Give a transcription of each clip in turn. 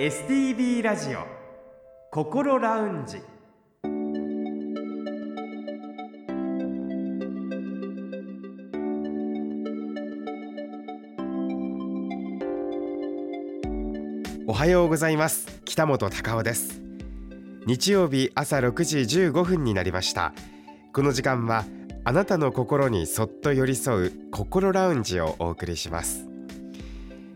STB ラジオ心ラウンジ。おはようございます。北本隆夫です。日曜日朝6時15分になりました。この時間はあなたの心にそっと寄り添う心ラウンジをお送りします。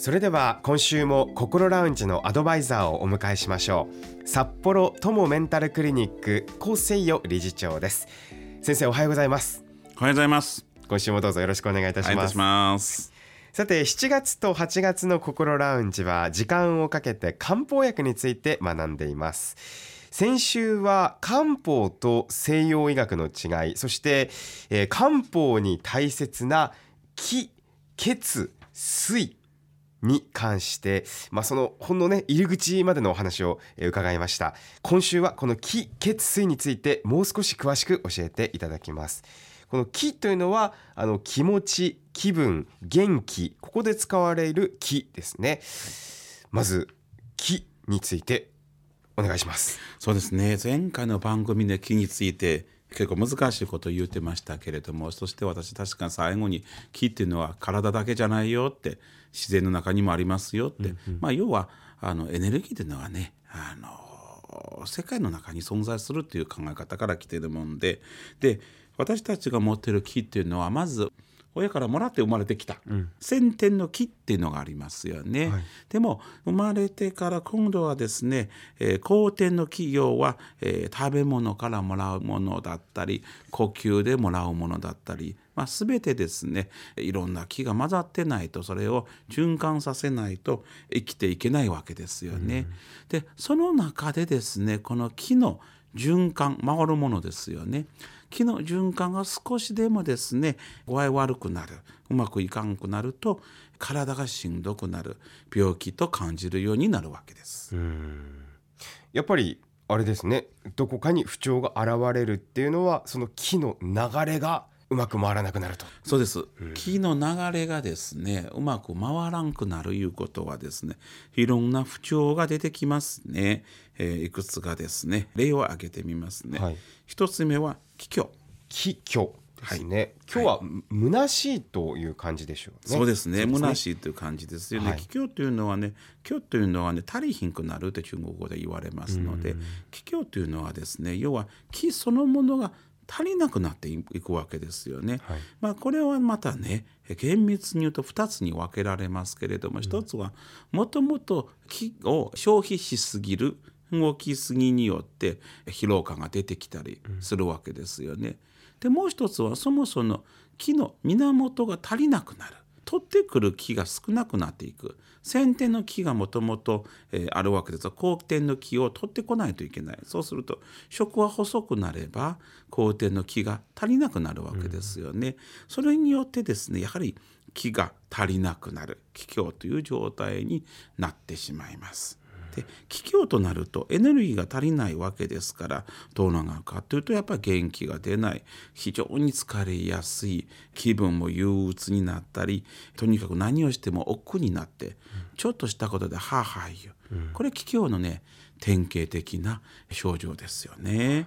それでは今週も心ラウンジのアドバイザーをお迎えしましょう。札幌友メンタルクリニック高生与理事長です。先生おはようございます。おはようございます。今週もどうぞよろしくお願いいたします。ます。さて7月と8月の心ラウンジは時間をかけて漢方薬について学んでいます。先週は漢方と西洋医学の違いそして、えー、漢方に大切な気血水に関して、まあ、そのほんのね入り口までのお話を伺いました。今週はこの気血水についてもう少し詳しく教えていただきます。この気というのはあの気持ち気分元気ここで使われる気ですね。まず気についてお願いします。そうですね。前回の番組で気について結構難しいことを言ってましたけれどもそして私確かに最後に気っていうのは体だけじゃないよって自然の中にもありますよって、うんうん、まあ、要はあのエネルギーというのはねあの世界の中に存在するという考え方から来てるもんで。で私たちが持ってる木っていうのはまず親からもらって生まれてきた、うん、先天の木っていうのがありますよね、はい、でも生まれてから今度はですね、えー、後天の企業は、えー、食べ物からもらうものだったり呼吸でもらうものだったり、まあ、全てですねいろんな木が混ざってないとそれを循環させないと生きていけないわけですよね。うん、でその中でですねこの木の循環回るものですよね。気の循環が少しでもですね具合悪くなるうまくいかんくなると体がしんどくなる病気と感じるようになるわけです。やっぱりあれですねどこかに不調が現れるっていうのはその気の流れがうまく回らなくなると。そうです、うん、気の流れがですねうまく回らんくなるいうことはですねいろんな不調が出てきますね、えー、いくつかですね。例を挙げてみますね、はい、一つ目は気虚。気虚ですね、はい、今日は虚しいという感じでしょうね。そうですね。虚しいという感じですよね。気虚というのはね、虚というのはね、足りひんくなるって中国語で言われますので、気虚というのはですね、要は気そのものが足りなくなっていくわけですよね。はい、まあこれはまたね厳密に言うと2つに分けられますけれども、1つはもともと木を消費しすぎる動きすぎによって疲労感が出てきたりするわけですよね。でもう一つはそもそも木の源が足りなくなる。取ってくる木が少なくなっていく先天の木がもともとあるわけですが後天の木を取ってこないといけないそうすると食は細くなれば後天の木が足りなくなるわけですよね。うん、それによってですねやはり木が足りなくなる気境という状態になってしまいます。で気境となるとエネルギーが足りないわけですからどうなるかというとやっぱり元気が出ない。非常に疲れやすい。気分も憂鬱になったりとにかく何をしても億劫になって、うん、ちょっとしたことではあはあ言う、うん、これ気境のね典型的な症状ですよね。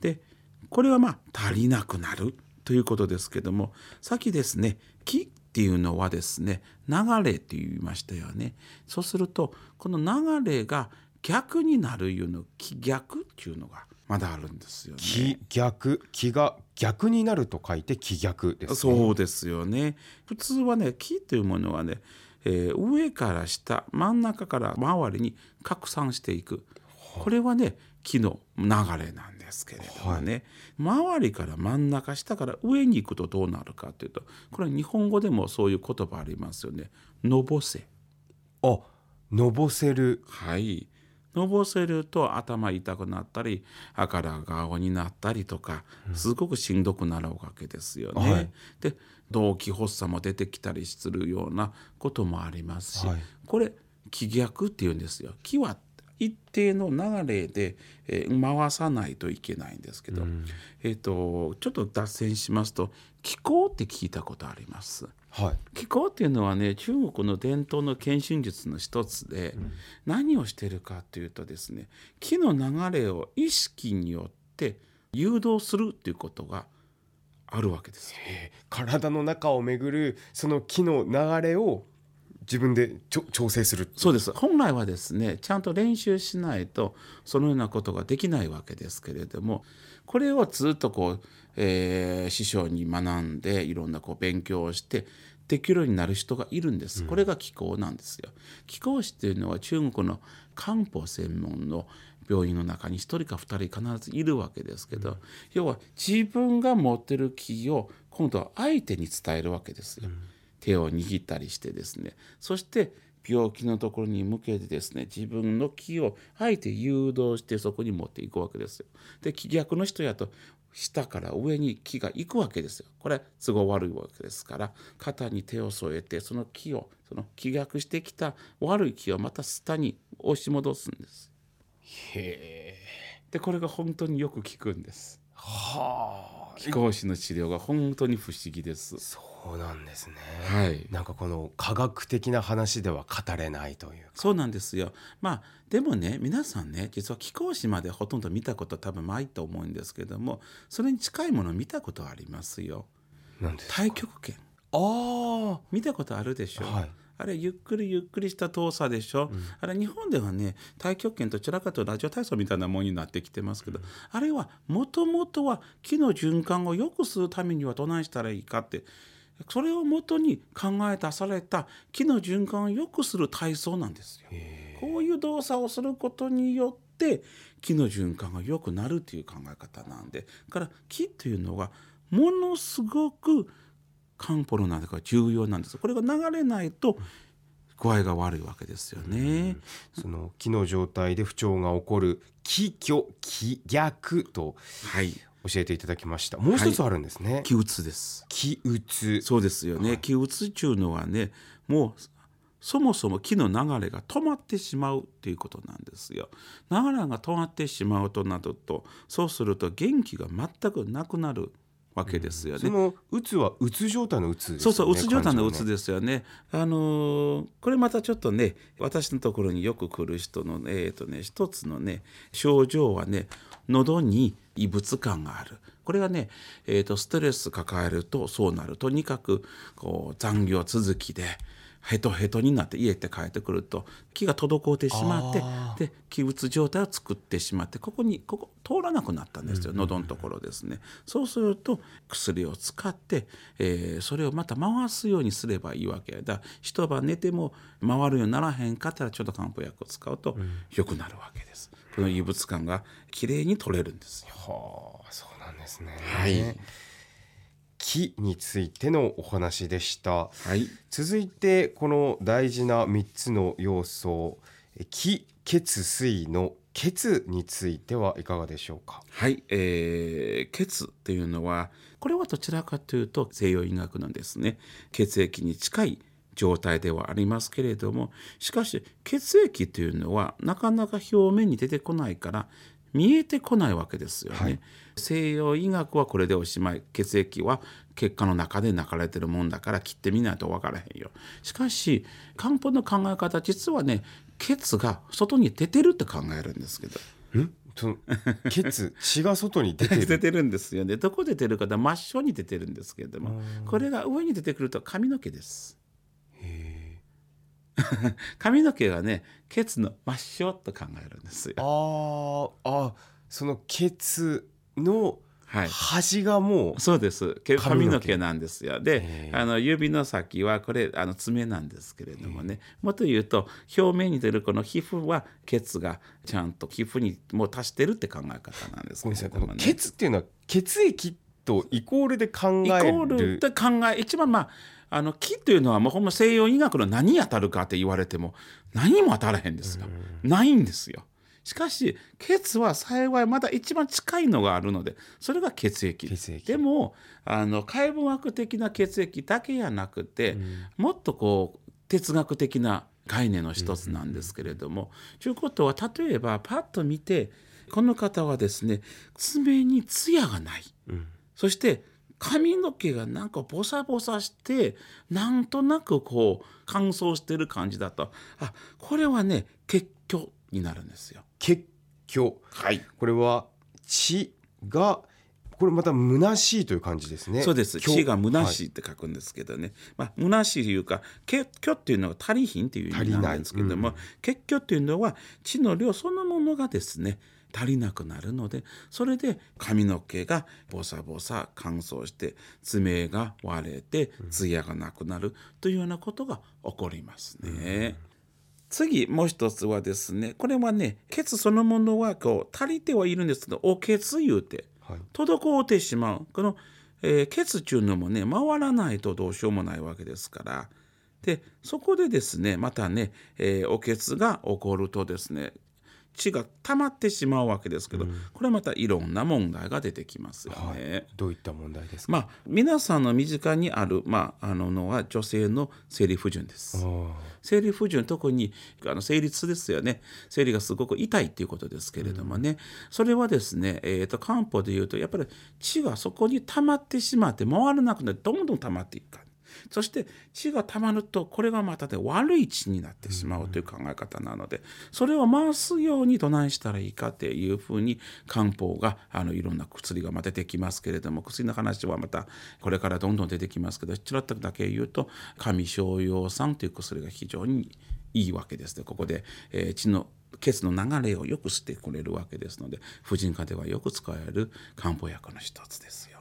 でこれはまあ足りなくなるということですけどもさっきですね気っていうのはですね流れって言いましたよね。そうするとこの流れが逆になるいうの気逆っていうのがまだあるんですよね。気逆？気が逆になると書いて気逆です、ね、そうですよね。普通はね気というものはね、えー、上から下真ん中から周りに拡散していく。これはね気の流れなんですけれどもね、はい、周りから真ん中下から上に行くとどうなるかというとこれは日本語でもそういう言葉ありますよね。のぼせ。あのぼせる。はい。のぼせると頭痛くなったり赤ら顔になったりとかすごくしんどくなるわけですよね。はいで動悸発作も出てきたりするようなこともありますし、はいこれ気逆っていうんですよ。気は一定の流れで、えー回さないといけないんですけど、えー、とちょっと脱線しますと気候って聞いたことあります？はい。気候っていうのはね中国の伝統の献身術の一つで、何をしてるかというとですね気の流れを意識によって誘導するっていうことがあるわけです体の中を巡るその木の流れを自分で調整する。そうです。本来はですねちゃんと練習しないとそのようなことができないわけですけれどもこれをずっとこう、えー師匠に学んでいろんなこう勉強をしてできるようになる人がいるんです。これが気候なんですよ。気候師っていうのは中国の漢方専門の病院の中に1人か2人必ずいるわけですけど、要は自分が持ってる気を今度は相手に伝えるわけですよ。手を握ったりしてですねそして病気のところに向けてですね自分の気をあえて誘導してそこに持っていくわけですよ。で気逆の人やと下から上に気が行くわけですよ。これ都合悪いわけですから肩に手を添えてその気をその気逆してきた悪い気をまた下に押し戻すんです。へえでこれが本当によく効くんです。はあ気候師の治療が本当に不思議です。そうなんですねはい。なんかこの科学的な話では語れないというそうなんですよ。まあでもね皆さんね実は気候誌までほとんど見たこと多分ないと思うんですけどもそれに近いもの見たことありますよ。なんですか？太極拳あ見たことあるでしょ、はいあれゆっくりゆっくりした動作でしょ、あれ日本ではね太極拳とちらかとラジオ体操みたいなものになってきてますけど、あれはもともとは気の循環を良くするためにはどないしたらいいかってそれをもとに考え出された気の循環を良くする体操なんですよ。こういう動作をすることによって気の循環が良くなるという考え方なんでだから気というのはものすごく漢方の中で重要なんですこれが流れないと具合が悪いわけですよね。その気の状態で不調が起こる気虚気逆とはい教えていただきましたもう一つあるんですね、気うつです。気うつそうですよね。気うつっていうのはねもうそもそも気の流れが止まってしまうっていうことなんですよ。流れが止まってしまうとなるとそうすると元気が全くなくなるわけですよね。そのうつはうつ状態のうつですよねそうそう、うつ状態のうつですよね。あのーこれまたちょっとね、私のところによく来る人のね、えーとね、一つのね、症状はね、喉に異物感がある。これがね、えーと、ストレス抱えるとそうなる。とにかくこう残業続きで、ヘトヘトになって家って帰ってくると気が滞ってしまってあで気うつ状態を作ってしまってここにここ通らなくなったんですよ、喉のところですね。そうすると薬を使って、えーそれをまた回すようにすればいいわけだ一晩寝ても回るようにならへんかったらちょっと漢方薬を使うと良くなるわけです、この異物感がきれいに取れるんですよ。はあそうなんですね。はい気についてのお話でした。はい。続いてこの大事な3つの要素え気血水の血についてはいかがでしょうか？はい、えー血っていうのはこれはどちらかというと西洋医学のですね血液に近い状態ではありますけれどもしかし血液というのはなかなか表面に出てこないから見えてこないわけですよね。はい西洋医学はこれでおしまい。血液は血管の中で流れてるもんだから切ってみないと分からへんよ。しかし漢方の考え方実はね血が外に出てるって考えるんですけど。んその血血が外に出て 出るてるんですよね。どこ出てるかだ？真正に出てるんですけれども。これが上に出てくると髪の毛です。髪の毛はね血の真正と考えるんですよ。あー。あその血のはい。端がもうそうです。け髪の毛なんですよ。であの指の先はこれあの爪なんですけれどもね。もっと言うと表面に出るこの皮膚は血がちゃんと皮膚にもう達してるって考え方なんですけれどもね。血ってい。うのは血液とイコールで考イコえールるで考え一番まああの気というのはもうほんま西洋医学の何に当たるかって言われても何も当たらへんですよ。ないんですよ。しかし血は幸いまだ一番近いのがあるのでそれが血液。血液。でもあの解剖学的な血液だけじゃなくて、もっとこう哲学的な概念の一つなんですけれども。と、いうことは例えばパッと見てこの方はですね爪に艶がない、そして髪の毛がなんかボサボサしてなんとなくこう乾燥してる感じだと。あこれはね血虚になるんですよ。血虚はい。これは血がこれまた虚しいという感じですね。そうです。虚。血が虚はいしいって書くんですけどね、まあ虚しいというか血虚っていうのは足りひんっていう意味なんですけども、血虚っていうのは血の量そのものがですね足りなくなるのでそれで髪の毛がボサボサ乾燥して爪が割れて艶がなくなるというようなことが起こりますね。次もう一つはですねこれはね血そのものはこう足りてはいるんですけどお血言うてはい。滞ってしまう。この、えー血うのもね回らないとどうしようもないわけですから。でそこでですねまたね、えーお血が起こるとですね血が溜まってしまうわけですけど、これはまたいろんな問題が出てきますよね。どういった問題ですか、まあ皆さんの身近にある、まあ、あののは女性の生理不順です。あ生理不順特にあの生理痛ですよね。生理がすごく痛いっていうことですけれどもね、それはですね、えー、と漢方でいうとやっぱり血がそこに溜まってしまって回らなくなってどんどん溜まっていくからそして血が溜まるとこれがまたね悪い血になってしまうという考え方なのでそれを回すようにどないしたらいいかっていうふうに漢方があのいろんな薬がまあ出てきますけれども薬の話はまたこれからどんどん出てきますけどちらっとだけ言うと上昇葉酸という薬が非常にいいわけですねここで、えー血の血の流れをよくしてくれるわけですので婦人科ではよく使える漢方薬の一つですよ。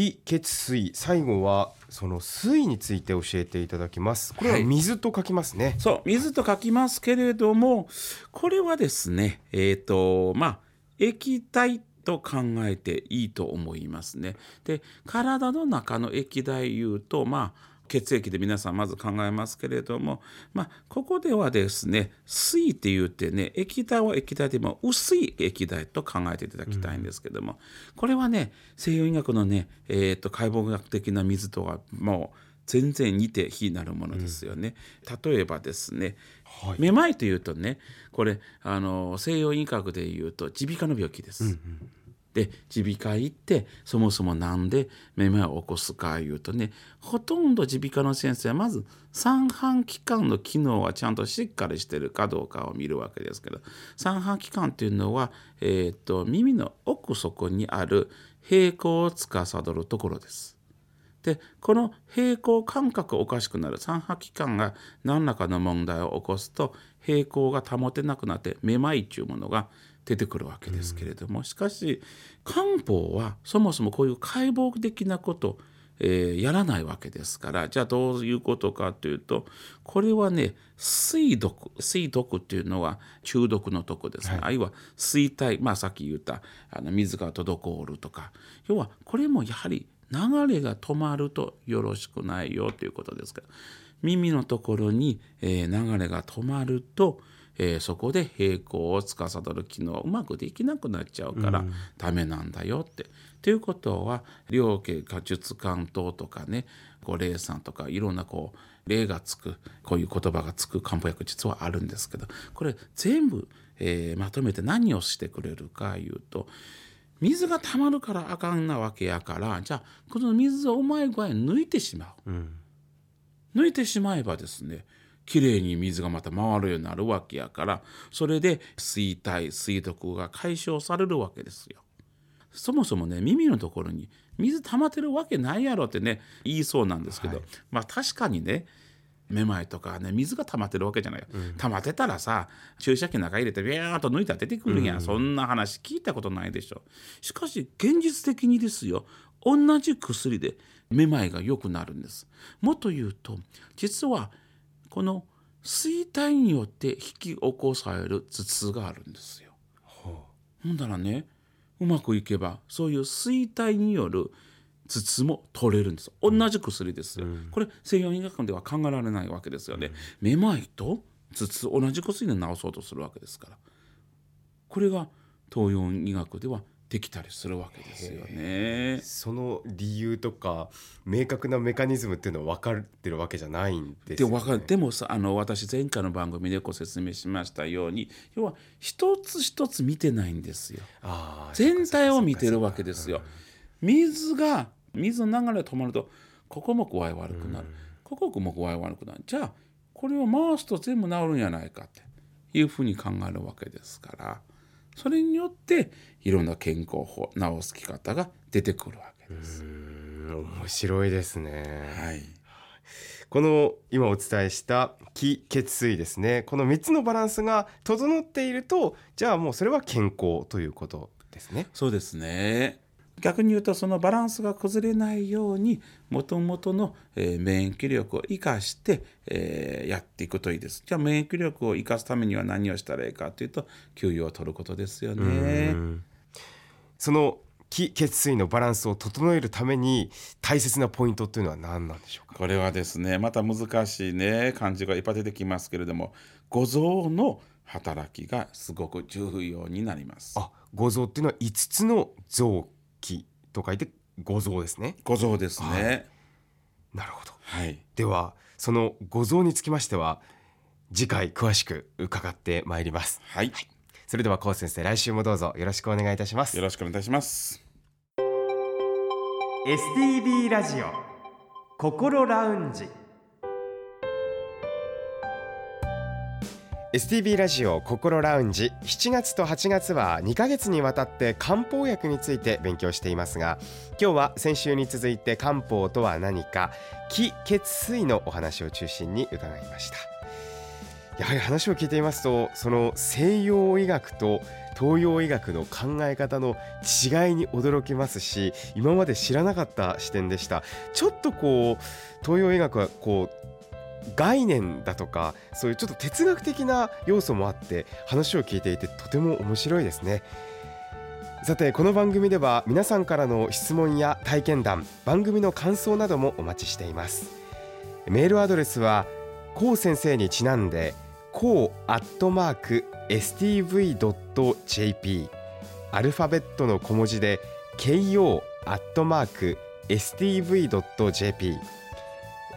気血水。最後はその水について教えていただきます。これははい。水と書きますね、そう水と書きますけれどもこれはですねえっ、とまあ液体と考えていいと思いますね。で体の中の液体言うとまあ血液で皆さんまず考えますけれども、まあ、ここではですね水って言ってね液体は液体でも薄い液体と考えていただきたいんですけども、これはね西洋医学のね、えー、と解剖学的な水とはもう全然似て非なるものですよね。例えばですね、はいめまいというとねこれあの西洋医学でいうと耳鼻科の病気です。で耳鼻科行ってそもそもなんでめまいを起こすかいうとねほとんど耳鼻科の先生はまず三半規管の機能はちゃんとしっかりしてるかどうかを見るわけですけど三半規管っていうのは、えー、と耳の奥底にある平行を司るところです。でこの平行感覚おかしくなる三半規管が何らかの問題を起こすと平行が保てなくなってめまいというものが出てくるわけですけれども、しかし漢方はそもそもこういう解剖的なことえーやらないわけですからじゃあどういうことかというとこれはね水毒水毒っていうのは中毒の毒ですね、あるいは水体まあさっき言ったあの水が滞るとか要はこれもやはり流れが止まるとよろしくないよということですから耳のところに、えー流れが止まると、えーそこで平行を司る機能がうまくできなくなっちゃうからダメなんだよって。ということは両家か術関等とかねご霊さんとかいろんなこう霊がつくこういう言葉がつく漢方薬実はあるんですけどこれ全部、えーまとめて何をしてくれるかいうと水が溜まるからあかんなわけやからじゃあこの水をうまい具合に抜いてしまう。抜いてしまえばですねきれいに水がまた回るようになるわけやからそれで水体水毒が解消されるわけですよ。そもそもね耳のところに水溜まってるわけないやろってね言いそうなんですけど、まあ確かにねめまいとかね水が溜まってるわけじゃないよ、溜まってたらさ注射器の中入れてビャーっと抜いたら出てくるやん、そんな話聞いたことないでしょ。しかし現実的にですよ。同じ薬でめまいが良くなるんです。もっと言うと実はこの水体によって引き起こされる頭痛があるんですよ。ほんだらねうまくいけばそういう水体による頭痛も取れるんです。同じ薬ですよ、これ西洋医学では考えられないわけですよね、めまいと頭痛同じ薬で治そうとするわけですから。これが東洋医学ではできたりするわけですよね。その理由とか明確なメカニズムっていうのは分かってるわけじゃないんですでよ、ね。わかるでもさあの私前回の番組でご説明しましたように要は一つ一つ見てないんですよ。全体を見てるわけですよ。水が水の流れが止まるとここも具合悪くなる、ここも具合悪くなるじゃあこれを回すと全部治るんじゃないかっていうふうに考えるわけですからそれによっていろんな健康法治すき方が出てくるわけです。うん面白いですね。はいこの今お伝えした気血水ですねこの3つのバランスが整っているとじゃあもうそれは健康ということですね。そうですね逆に言うとそのバランスが崩れないようにもともとの、えー免疫力を生かして、えーやっていくといいです。じゃあ免疫力を生かすためには何をしたらいいかというと休養を取ることですよね。その気血水のバランスを整えるために大切なポイントというのは何なんでしょうか？これはですねまた難しいね漢字がいっぱい出てきますけれども五臓の働きがすごく重要になります。あ五臓っていうのは5つの臓器と書いて五臓ですね。五臓ですね。なるほど。はい。ではその五臓につきましては次回詳しく伺ってまいります。はい、それでは高先生来週もどうぞよろしくお願いいたします。よろしくお願いいたします。STB ラジオ心ラウンジ STB ラジオ心ラウンジ。7月と8月は2ヶ月にわたって漢方薬について勉強していますが今日は先週に続いて漢方とは何か気血水のお話を中心に伺いました。やはり話を聞いていますとその西洋医学と東洋医学の考え方の違いに驚きますし今まで知らなかった視点でした。ちょっとこう東洋医学はこう概念だとかそういうちょっと哲学的な要素もあって話を聞いていてとても面白いですね。さてこの番組では皆さんからの質問や体験談番組の感想などもお待ちしています。メールアドレスはこう先生にちなんでこうアットマーク stv.jp アルファベットの小文字で ko アットマーク stv.jp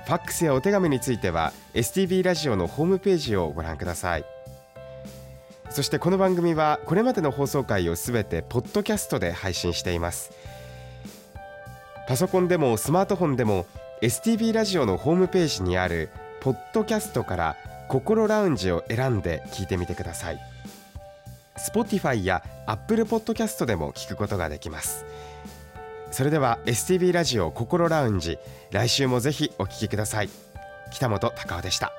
ファックスやお手紙については STB ラジオのホームページをご覧ください。そしてこの番組はこれまでの放送回をすべてポッドキャストで配信しています。パソコンでもスマートフォンでも STB ラジオのホームページにあるポッドキャストから心ラウンジを選んで聞いてみてください。Spotify や Apple Podcast でも聞くことができます。それでは STB ラジオ心ラウンジ来週もぜひお聞きください。北本隆夫でした。